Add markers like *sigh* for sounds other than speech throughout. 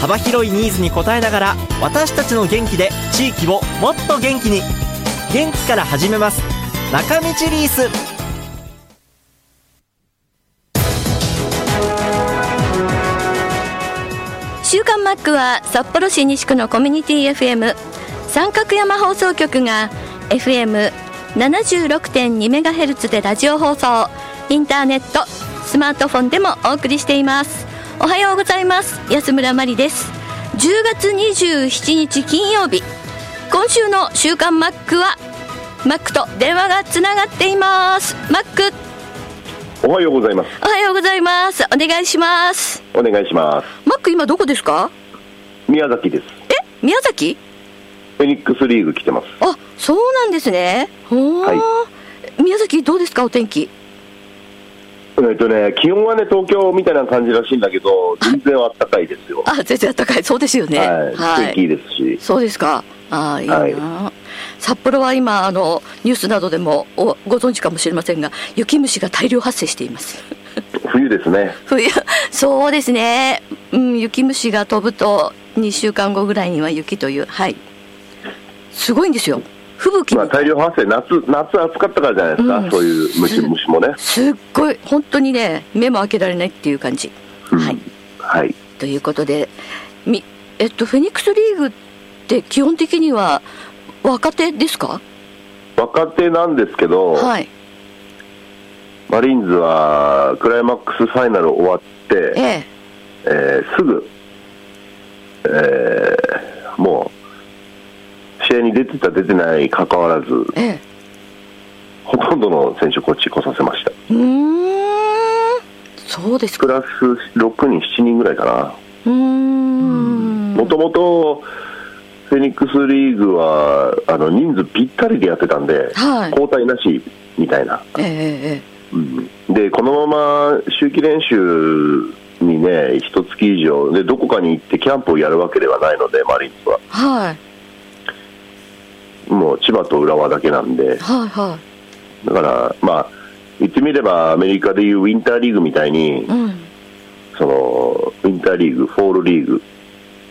幅広いニーズに応えながら私たちの元気で地域をもっと元気に。元気から始めます。中道リース。週刊マックは札幌市西区のコミュニティ FM 三角山放送局が FM76.2MHz でラジオ放送。インターネットスマートフォンでもお送りしています。おはようございます。安村麻里です。10月27日金曜日。今週の週刊マックはマックと電話がつながっています。マック。おはようございます。おはようございます。お願いします。お願いします。マック今どこですか？宮崎です。え？宮崎？フェニックスリーグ来てます。あそうなんですね。は宮崎どうですか？お天気えっとね、気温はね、東京みたいな感じらしいんだけど、全然あったかいですよ。*laughs* あ全然暖かい。そうですよね。はい。天気いいですし。そうですか。ああいいな、はい。札幌は今あのニュースなどでもおご存知かもしれませんが雪虫が大量発生しています。*laughs* 冬ですね。冬。そうですね、うん、雪虫が飛ぶと2週間後ぐらいには雪というはい。すごいんですよ吹雪まあ、も大量発生、夏、夏暑かったからじゃないですか。うん。そういう虫、虫もね。すっごい本当にね目も開けられないっていう感じ、うん。はい。はい。ということでみえっとフェニックスリーグって基本的には若手ですか？若手なんですけど、はい。マリーンズはクライマックスファイナル終わって、ええ。えーすぐ、えーもう、試合に出てた、出てないかかわらず、ええ。ほとんどの選手、こっち来させました。うーん。そうですか。プラス6人、7人ぐらいかな。もともと、フェニックスリーグはあの人数ぴったりでやってたんで、はい。交代なしみたいな、えええうん。でこのまま秋季練習にね、一月以上で、どこかに行ってキャンプをやるわけではないので、マリーンズは。えはいもう千葉と浦和だけなんで、はいはだから、まあ、言ってみれば、アメリカでいうウィンターリーグみたいにい、うん。そのウィンターリーグ、フォールリーグ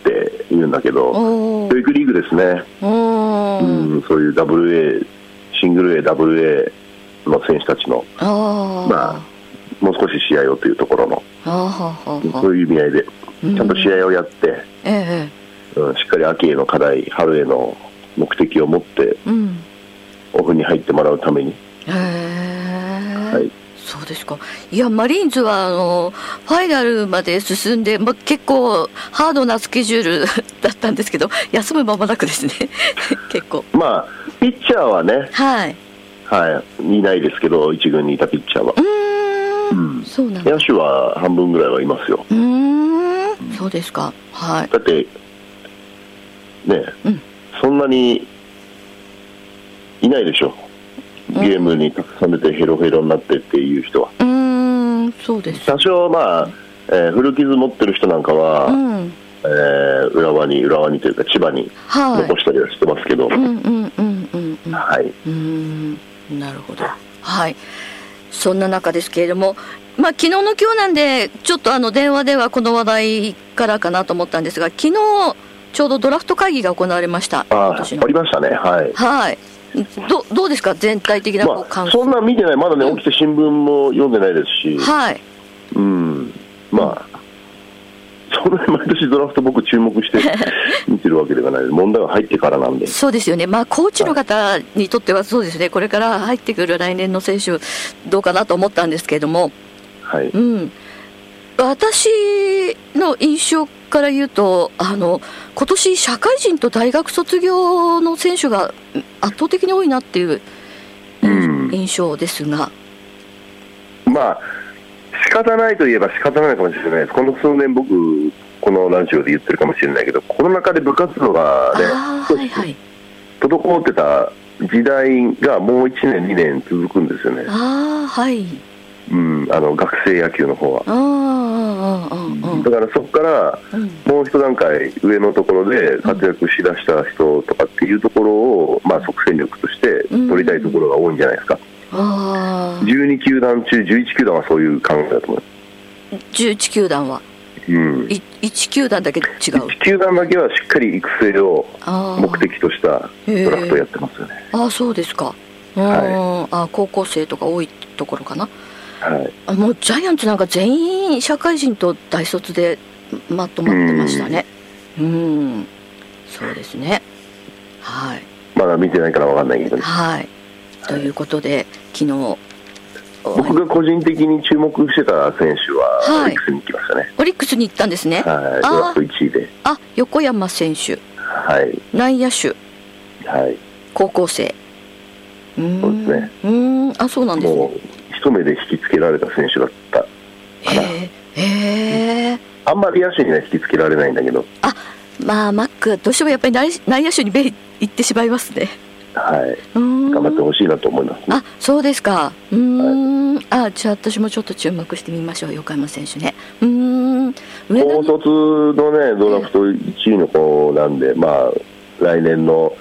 って言うんだけど、お教育リーグですね、うん、そういう WA、シングル A、WA の選手たちの、まあ、もう少し試合をというところの、そういう意味合いで、ちゃんと試合をやって、ええ。うん、しっかり秋への課題、春への目的を持って、うん。オフに入ってもらうために、へえ、はい。そうですか。いやマリーンズはあのファイナルまで進んで、ま、結構ハードなスケジュール *laughs* だったんですけど休む間もなくですね。*laughs* 結構。まあ、ピッチャーはね、はい。はい、いないですけど、一軍にいたピッチャーは。う。ーん。うん。そうなんだ。野手は半分ぐらいはいますよ。うーん。そうですか。はい。だって、ね、うんそんなにいないでしょ。ゲームにたくさん出てヘロヘロになってっていう人は。うーんそうです。多少まあ、えー古傷持ってる人なんかは、うん。えー浦和に、浦和にというか千葉にはい。残したりはしてますけど、うんうんうんうんうん。はい。うーんなるほど。はい。そんな中ですけれどもまあ昨日の今日なんでちょっとあの電話ではこの話題からかなと思ったんですが昨日ちょうどドラフト会議が行われましたありましたね、はい。はい。どどうですか？全体的なこうまあ、感そんな見てない、まだね、起きて新聞も読んでないですし、はい。うん、まあ、そんなに毎年ドラフト、僕、注目して *laughs* 見てるわけではない、問題が入ってからなんで、そうですよね、まあ、コーチの方にとってはそうですね、これから入ってくる来年の選手、どうかなと思ったんですけれども、はい、うん、私の印象から言うと、あの今年社会人と大学卒業の選手が圧倒的に多いなっていううん。印象ですが、まあ、仕方ないといえば仕方ないかもしれないです、この数年、僕、このラジオで言ってるかもしれないけど、コロナ禍で部活動がね、ああはいはい。滞ってた時代がもう1年、2年続くんですよね、ああはい。うん、あの学生野球の方は。あだからそこからうん。もう一段階上のところで活躍しだした人とかっていうところを、まあ、即戦力として取りたいところが多いんじゃないですか、ああ12球団中11球団はそういう考えだと思います。11球団は？うん。い1球団だけ違う？1球団だけはしっかり育成をああ目的としたドラフトをやってますよね。ああそうですか。うん、はあ高校生とか多いところかなはい、あもうジャイアンツなんか全員社会人と大卒でまとまってましたね。うん。そうですね。はい。まだ見てないから分かんないけどね。はい。ということで昨日。僕が個人的に注目してた選手は、はい。オリックスに行きましたね。オリックスに行ったんですね。はい、ドラフト1位で。あ横山選手。はい、内野手。はい。高校生。うーん。そうですね。うーん。あそうなんですもねう、一目で引きつけられた選手だった。かな。へえあんまり野手には引きつけられないんだけど、あまあマックはどうしてもやっぱり内内野手に目いってしまいますね。はい、うーん。頑張ってほしいなと思います、ね。あそうですか。うーん、あじゃあ私もちょっと注目してみましょう。横山選手ね。うーん。高卒のね、ドラフト1位の子なんで、まあ、来年の、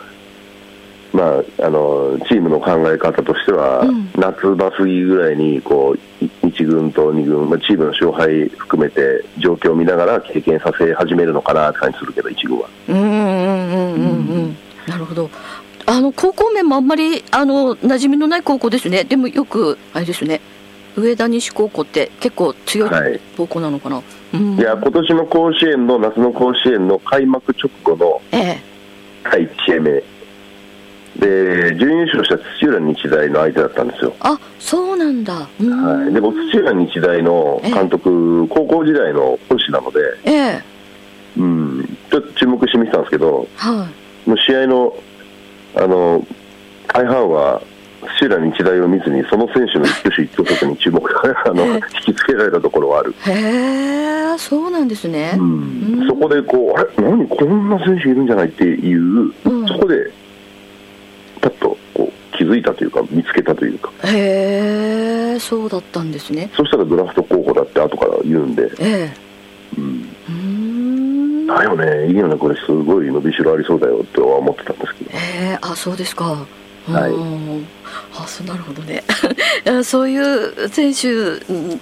まあ、あのチームの考え方としては、うん。夏場過ぎぐらいにこうい1軍と2軍、まあ、チームの勝敗含めて状況を見ながら経験させ始めるのかなって感じするけど、1軍は。うんうんうんうんうん。なるほど。あの高校面もあんまりあの馴染みのない高校ですね。でもよくあれですね。上田西高校って結構強いはい。高校なのかな、うん。いや今年の甲子園の夏の甲子園の開幕直後のええ。第1試合目で準優勝した土浦日大の相手だったんですよ、あそうなんだ。うん。はい、で僕土浦日大の監督高校時代の講師なので、ええ。うん、ちょっと注目して見てたんですけどはい。もう試合のあの大半は土浦日大を見ずにその選手の一挙手一投足に注目 *laughs* あのええ。引きつけられたところはある、へえそうなんですね、うん。うん。そこでこうあれ？何？こんな選手いるんじゃない？っていう、うん。そこでパッとこう気づいたというか見つけたというか。へえそうだったんですね。そしたらドラフト候補だって後から言うんで、ええ。うん、うーん。だよね。いいよね。これすごい伸びしろありそうだよっては思ってたんですけど。ええあそうですかはい。うん。あそうなるほどね。*laughs* そういう選手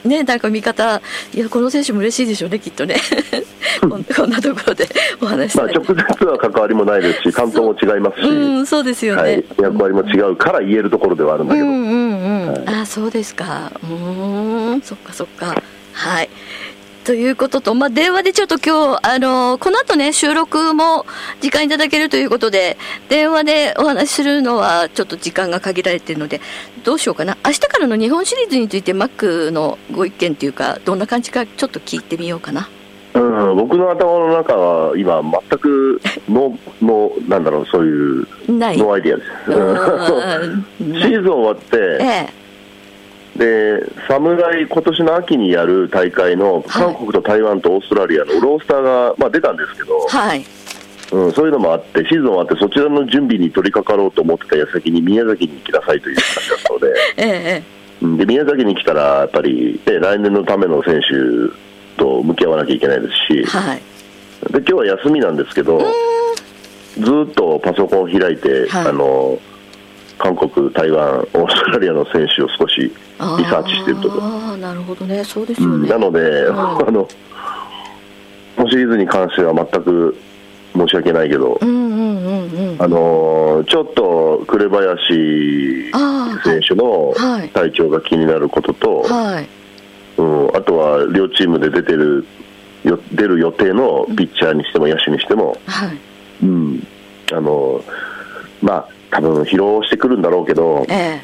ねなんか見方いやこの選手も嬉しいでしょうねきっとね。*laughs* こんなところでお話しまあ直接は関わりもないですし担当も違いますし、うんそうですよね、はい、役割も違うから言えるところではあるんだけど、うんうんうん、はい。あそうですか。うーん。そっかそっか。はいということと、まあ、電話でちょっと今日、あのこの後ね、収録も時間いただけるということで、電話でお話しするのはちょっと時間が限られているので、どうしようかな。明日からの日本シリーズについて、マックのご意見というか、どんな感じかちょっと聞いてみようかな。うん、僕の頭の中は今全くノーノーなんだろうそういうない。 no idea です、うん *laughs* シーズン終わって、ええ。で侍、今年の秋にやる大会の韓国と台湾とオーストラリアのロスターが、まあ、出たんですけど、はい。うん、そういうのもあって、シーズン終わってそちらの準備に取り掛かろうと思ってた矢先に宮崎に行きなさいという話だったので *laughs* ええ。うんで宮崎に来たらやっぱり、ね、来年のための選手と向き合わなきゃいけないですし、はい。で今日は休みなんですけど、ずーっとパソコンを開いて、はいあの韓国、台湾、オーストラリアの選手を少しリサーチしてるところ、ああ、なるほどね。そうですうよね。んなので、うん *laughs* あのこのシリーズに関しては全く申し訳ないけど、うんうんうんうん。あのちょっと紅林選手のはい体調が気になることと、はい。うん、あとは両チームで出てるよ出る予定のピッチャーにしても野手にしても、はい。うん、あのまあ多分疲労してくるんだろうけど、えうん、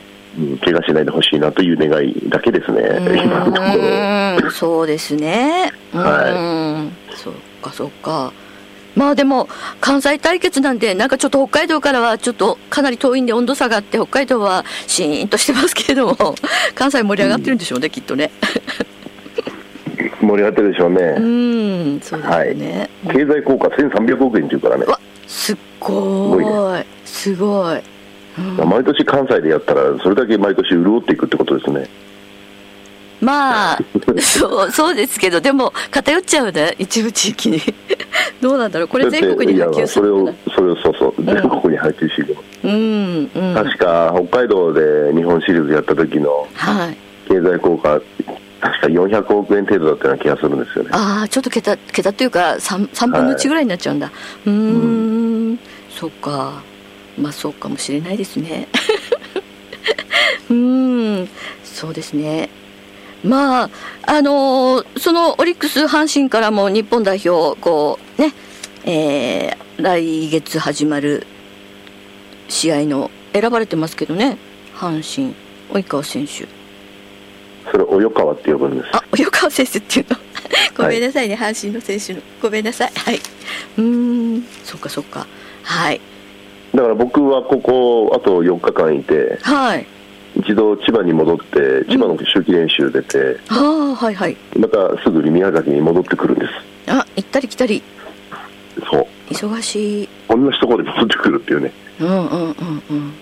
怪我しないでほしいなという願いだけですね、え。今のところ。そうですね。はうん。そっかそっか。まあでも関西対決なんでなんかちょっと北海道からはちょっとかなり遠いんで温度差があって北海道はシーンとしてますけれども *laughs* 関西盛り上がってるんでしょうね、きっとね。盛り上がってるでしょうね、うんそうですよね、経済効果1300億円っていうからねう、わすっごいすごい毎年関西でやったらそれだけ毎年潤っていくってことですね。まあ *laughs* そうそうですけどでも偏っちゃうね一部地域に。*laughs* どうなんだろうこれ全国に波及すそれをそれをそうそう全国に配置していうんうん。確か北海道で日本シリーズやった時のはい。経済効果確か400億円程度だったような気がするんですよね。ああちょっと桁桁っていうか 3, 3分の1ぐらいになっちゃうんだ、うーん。そっかまあそうかもしれないですね *laughs* うーんそうですねまああのーそのオリックス阪神からも日本代表こうねえー来月始まる試合の選ばれてますけどね阪神及川選手それを及川って呼ぶんですあ、及川選手っていうの？*laughs* ごめんなさいね、阪神の選手の。ごめんなさい。はい。うーん、そっかそっか。はい。だから僕はここあと4日間いてはい。一度千葉に戻って千葉の秋季練習出て、はあ、はいはい。またすぐに宮崎に戻ってくるんですあ、行ったり来たり。そう忙しい。同じところで戻ってくるっていうねうんうんうんうん。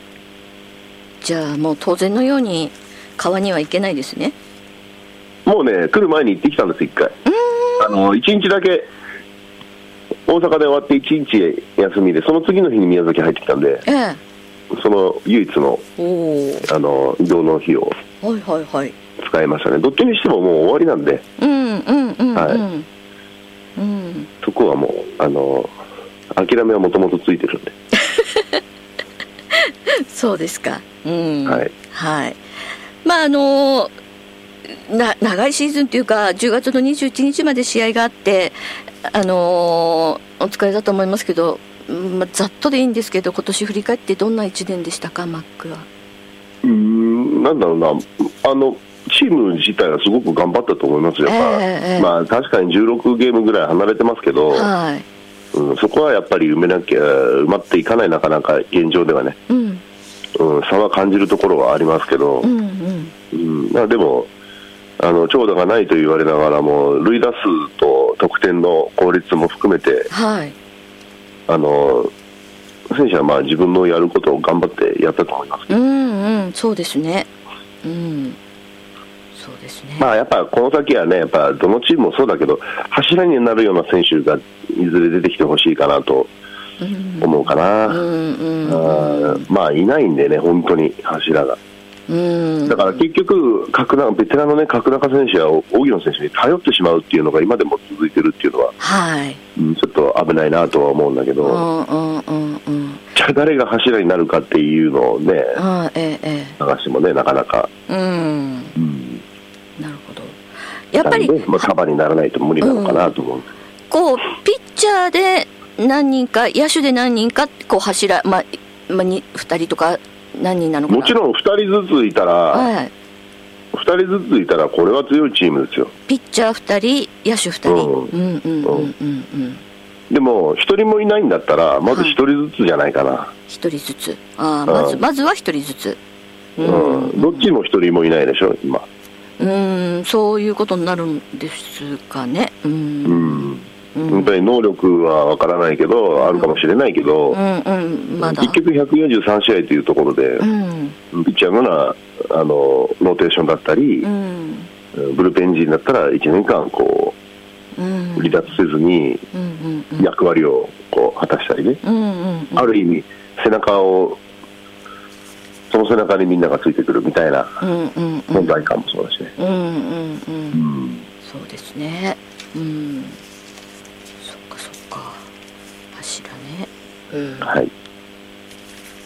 じゃあもう当然のように川には行けないですね。もうね来る前に行ってきたんです一回あの一日だけ大阪で終わって一日休みでその次の日に宮崎入ってきたんでええ。その唯一の。あの移動の日をはいはいはい。使いましたねどっちにしてももう終わりなんでうんうんうんうん。はいうん。そこはもうあの諦めはもともとついてるんで、*laughs* そうですか。うん。はい。はい。まああのな長いシーズンというか10月の21日まで試合があってあのお疲れだと思いますけど、うんまあ、ざっとでいいんですけど今年振り返ってどんな1年でしたかマックは？うーんなんだろうな。あのチーム自体はすごく頑張ったと思います。よ、やっぱええええ。まあ、確かに16ゲームぐらい離れてますけど、はい。うん、そこはやっぱり埋めなきゃ埋まっていかないなかなか現状ではね、うん。うん、差は感じるところはありますけど、うんうん。うんまあ、でもあの長打がないと言われながらも塁打数と得点の効率も含めてはい。あの選手はまあ自分のやることを頑張ってやったと思います、うんうんそうですね。うんそうですね。まあ、やっぱこの先はねやっぱどのチームもそうだけど柱になるような選手がいずれ出てきてほしいかなとうん思うかな、うんうんまあいないんでね本当に柱が。うん。だから結局、角中ベテランの、ね、角中選手や荻野選手に頼ってしまうっていうのが今でも続いてるっていうのは、はい。うんちょっと危ないなとは思うんだけうど、んうんうんうん。じゃあ誰が柱になるかっていうのをね、あえええ探してもね、なかなか、え。うん。うん、なるほど。やっぱりまあ、束にならないと無理なのかなと思う。こうピッチャーで何人か野手で何人かこう柱まあまあに二人とか何人なの。もちろん2人ずついたら、はい。2人ずついたら、これは強いチームですよ。ピッチャー二人野手二人。うんうんうんうんうんうん。でも、1人もいないんだったら、まず1人ずつじゃないかな。一人ずつ。ああまずうんまずは一人ずつ。ううんどっちも1人もいないでしょ、今。うんそういうことになるんですかね。う。うんんうん本当に能力は分からないけど、あるかもしれないけど、うんうんまだ。結局143試合というところでう、ん。ピッチャーのなあのローテーションだったりう、ん。ブルペン陣だったら1年間こう離脱せずに役割をこう果たしたりね、ある意味、背中を、その背中にみんながついてくるみたいな存在感もそうだしね。そうですね。うんそっかそっか柱ねうんはい。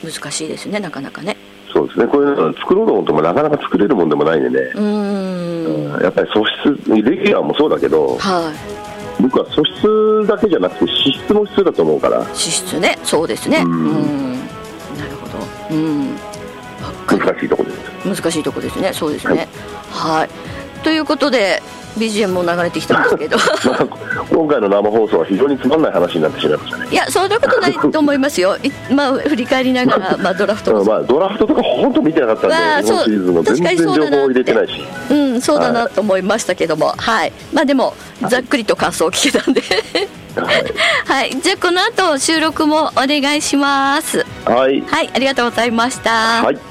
難しいですねなかなかね。そうですね、こういうの作ろうと思ってもなかなか作れるもんでもないんでね、うーん。やっぱり素質、レギュラーもそうだけど、はい。僕は素質だけじゃなくて、資質も必要だと思うから、資質ね。そうですね。ううん。んなるほど。うん。難しいところです。難しいとこですね。そうですね。はい、ということで BGM も流れてきたんですけど。まあ、今回の生放送は非常につまんない話になってしまいましたね。いやそんなことないと思いますよ。いまあ振り返りながら、*laughs* まあ、ドラフトまあ、ドラフトとか本当見てなかったんで、わあ日本シリーズもそう全然情報を入れてないし。うんそうだなと思いましたけども。はい。まあでもざっくりと感想を聞けたんで。はい。*laughs* はい。じゃあこの後収録もお願いします。はい。はいありがとうございました。はい。